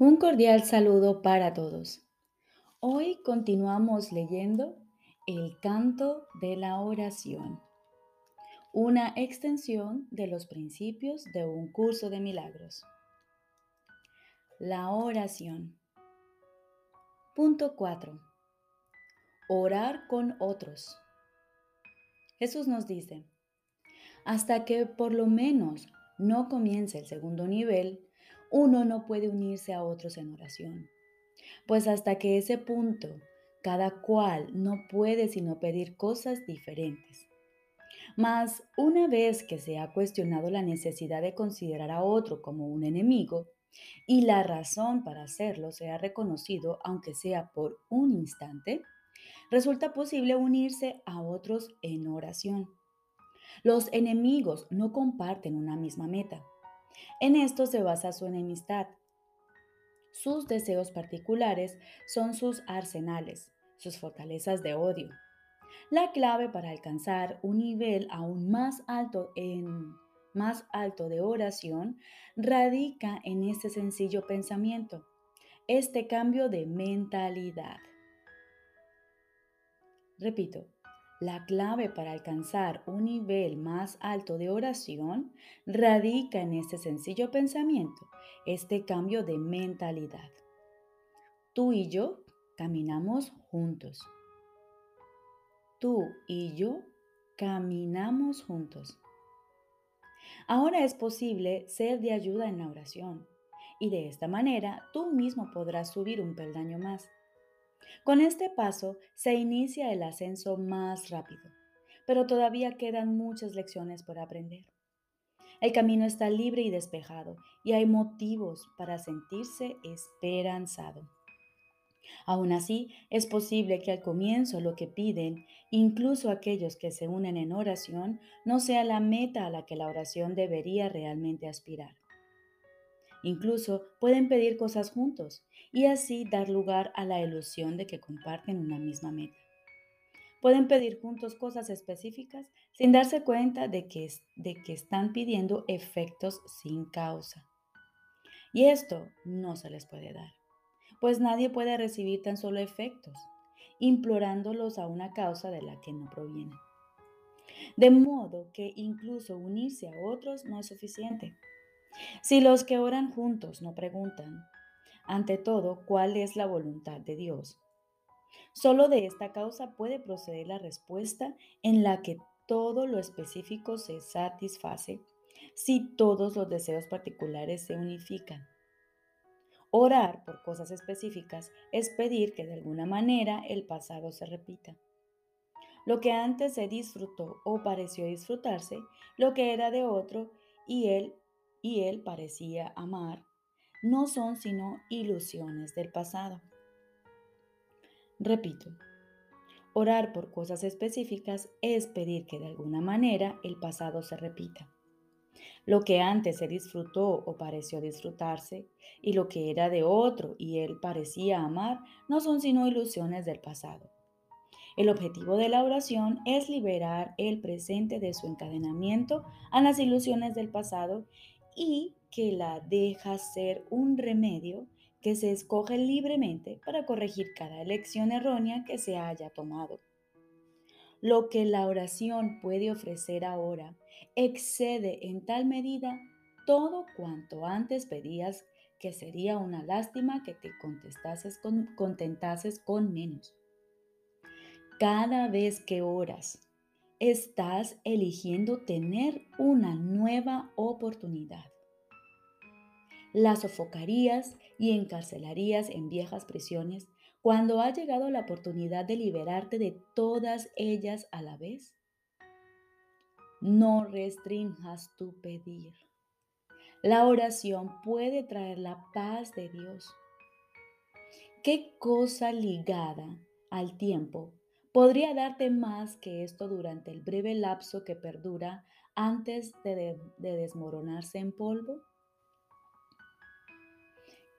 Un cordial saludo para todos. Hoy continuamos leyendo el canto de la oración, una extensión de los principios de un curso de milagros. La oración. Punto 4. Orar con otros. Jesús nos dice, hasta que por lo menos no comience el segundo nivel, uno no puede unirse a otros en oración. Pues hasta que ese punto, cada cual no puede sino pedir cosas diferentes. Mas una vez que se ha cuestionado la necesidad de considerar a otro como un enemigo, y la razón para hacerlo se ha reconocido, aunque sea por un instante, resulta posible unirse a otros en oración. Los enemigos no comparten una misma meta, en esto se basa su enemistad. Sus deseos particulares son sus arsenales, sus fortalezas de odio. La clave para alcanzar un nivel aún más alto en más alto de oración radica en este sencillo pensamiento, este cambio de mentalidad. Repito, la clave para alcanzar un nivel más alto de oración radica en este sencillo pensamiento, este cambio de mentalidad. Tú y yo caminamos juntos. Tú y yo caminamos juntos. Ahora es posible ser de ayuda en la oración y de esta manera tú mismo podrás subir un peldaño más. Con este paso se inicia el ascenso más rápido, pero todavía quedan muchas lecciones por aprender. El camino está libre y despejado y hay motivos para sentirse esperanzado. Aún así, es posible que al comienzo lo que piden, incluso aquellos que se unen en oración, no sea la meta a la que la oración debería realmente aspirar. Incluso pueden pedir cosas juntos y así dar lugar a la ilusión de que comparten una misma meta. Pueden pedir juntos cosas específicas sin darse cuenta de que, de que están pidiendo efectos sin causa. Y esto no se les puede dar, pues nadie puede recibir tan solo efectos, implorándolos a una causa de la que no provienen. De modo que incluso unirse a otros no es suficiente. Si los que oran juntos no preguntan, ante todo, cuál es la voluntad de Dios, solo de esta causa puede proceder la respuesta en la que todo lo específico se satisface si todos los deseos particulares se unifican. Orar por cosas específicas es pedir que de alguna manera el pasado se repita. Lo que antes se disfrutó o pareció disfrutarse, lo que era de otro y él y él parecía amar, no son sino ilusiones del pasado. Repito, orar por cosas específicas es pedir que de alguna manera el pasado se repita. Lo que antes se disfrutó o pareció disfrutarse y lo que era de otro y él parecía amar no son sino ilusiones del pasado. El objetivo de la oración es liberar el presente de su encadenamiento a las ilusiones del pasado y que la deja ser un remedio que se escoge libremente para corregir cada elección errónea que se haya tomado. Lo que la oración puede ofrecer ahora excede en tal medida todo cuanto antes pedías que sería una lástima que te contestases con, contentases con menos. Cada vez que oras, estás eligiendo tener una nueva oportunidad. La sofocarías y encarcelarías en viejas prisiones cuando ha llegado la oportunidad de liberarte de todas ellas a la vez. No restringas tu pedir. La oración puede traer la paz de Dios. ¿Qué cosa ligada al tiempo podría darte más que esto durante el breve lapso que perdura antes de, desmoronarse en polvo?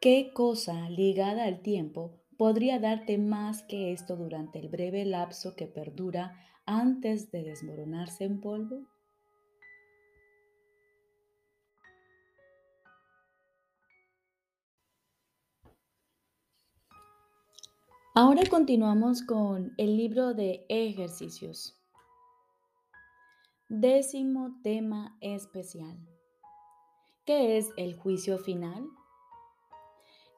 ¿Qué cosa ligada al tiempo podría darte más que esto durante el breve lapso que perdura antes de desmoronarse en polvo? Ahora continuamos con el libro de ejercicios. Décimo tema especial. ¿Qué es el juicio final?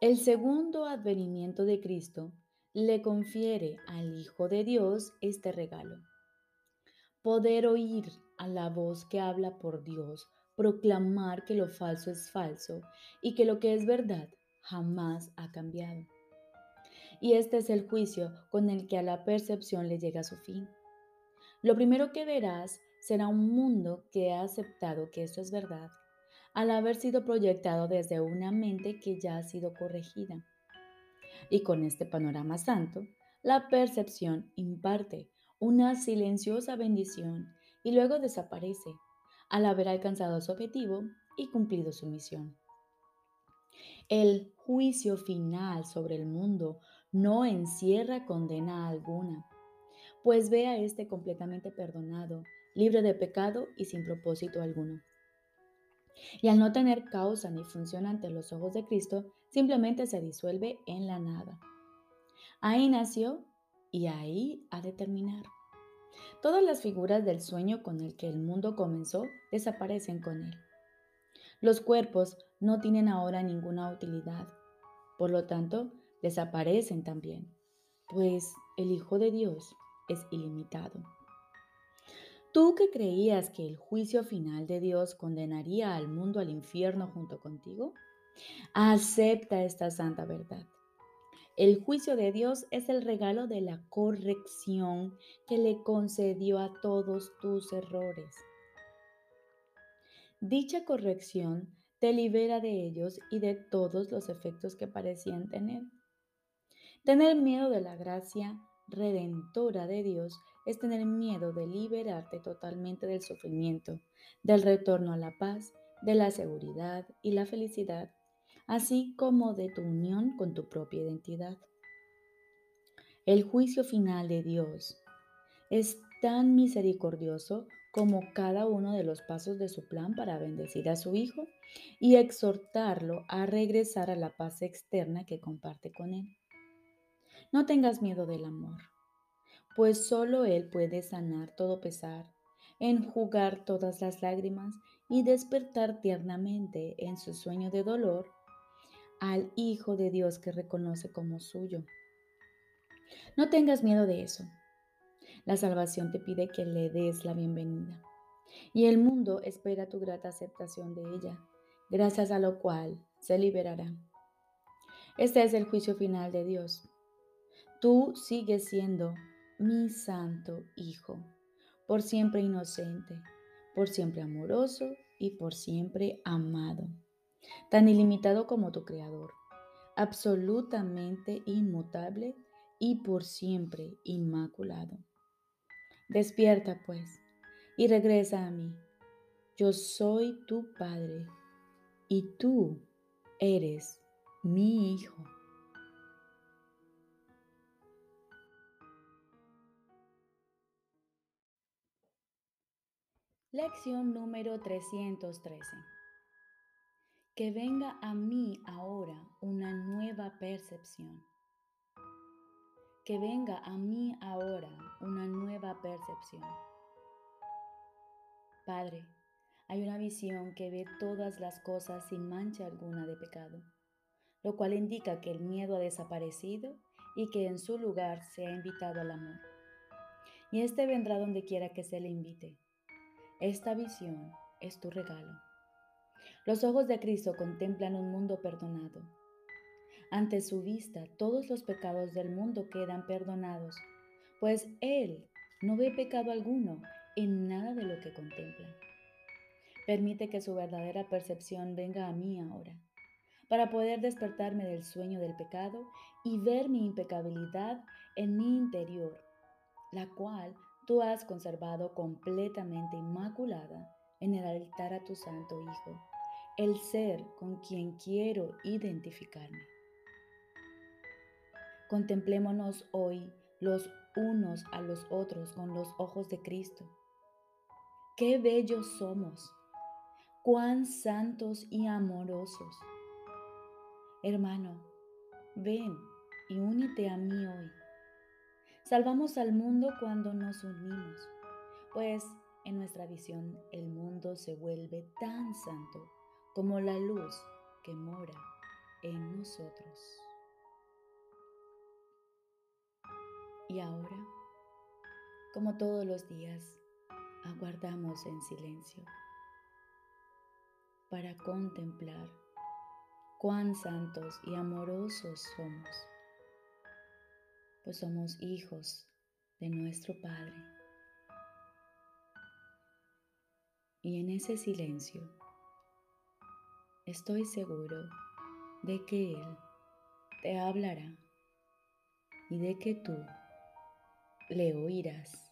El segundo advenimiento de Cristo le confiere al Hijo de Dios este regalo. Poder oír a la voz que habla por Dios, proclamar que lo falso es falso y que lo que es verdad jamás ha cambiado. Y este es el juicio con el que a la percepción le llega su fin. Lo primero que verás será un mundo que ha aceptado que esto es verdad, al haber sido proyectado desde una mente que ya ha sido corregida. Y con este panorama santo, la percepción imparte una silenciosa bendición y luego desaparece al haber alcanzado su objetivo y cumplido su misión. El juicio final sobre el mundo no encierra condena alguna, pues ve a este completamente perdonado, libre de pecado y sin propósito alguno. Y al no tener causa ni función ante los ojos de Cristo, simplemente se disuelve en la nada. Ahí nació y ahí ha de terminar. Todas las figuras del sueño con el que el mundo comenzó desaparecen con él. Los cuerpos no tienen ahora ninguna utilidad, por lo tanto, desaparecen también, pues el Hijo de Dios es ilimitado. Tú que creías que el juicio final de Dios condenaría al mundo al infierno junto contigo, acepta esta santa verdad. El juicio de Dios es el regalo de la corrección que le concedió a todos tus errores. Dicha corrección te libera de ellos y de todos los efectos que parecían tener. Tener miedo de la gracia redentora de Dios es tener miedo de liberarte totalmente del sufrimiento, del retorno a la paz, de la seguridad y la felicidad así como de tu unión con tu propia identidad. El juicio final de Dios es tan misericordioso como cada uno de los pasos de su plan para bendecir a su Hijo y exhortarlo a regresar a la paz externa que comparte con Él. No tengas miedo del amor, pues solo Él puede sanar todo pesar, enjugar todas las lágrimas y despertar tiernamente en su sueño de dolor al Hijo de Dios que reconoce como suyo. No tengas miedo de eso. La salvación te pide que le des la bienvenida y el mundo espera tu grata aceptación de ella, gracias a lo cual se liberará. Este es el juicio final de Dios. Tú sigues siendo mi santo Hijo, por siempre inocente, por siempre amoroso y por siempre amado tan ilimitado como tu Creador, absolutamente inmutable y por siempre inmaculado. Despierta pues y regresa a mí. Yo soy tu Padre y tú eres mi Hijo. Lección número 313. Que venga a mí ahora una nueva percepción. Que venga a mí ahora una nueva percepción. Padre, hay una visión que ve todas las cosas sin mancha alguna de pecado, lo cual indica que el miedo ha desaparecido y que en su lugar se ha invitado al amor. Y este vendrá donde quiera que se le invite. Esta visión es tu regalo. Los ojos de Cristo contemplan un mundo perdonado. Ante su vista todos los pecados del mundo quedan perdonados, pues Él no ve pecado alguno en nada de lo que contempla. Permite que su verdadera percepción venga a mí ahora, para poder despertarme del sueño del pecado y ver mi impecabilidad en mi interior, la cual tú has conservado completamente inmaculada en el altar a tu Santo Hijo el ser con quien quiero identificarme. Contemplémonos hoy los unos a los otros con los ojos de Cristo. Qué bellos somos, cuán santos y amorosos. Hermano, ven y únete a mí hoy. Salvamos al mundo cuando nos unimos, pues en nuestra visión el mundo se vuelve tan santo como la luz que mora en nosotros. Y ahora, como todos los días, aguardamos en silencio para contemplar cuán santos y amorosos somos, pues somos hijos de nuestro Padre. Y en ese silencio estoy seguro de que Él te hablará y de que tú le oirás.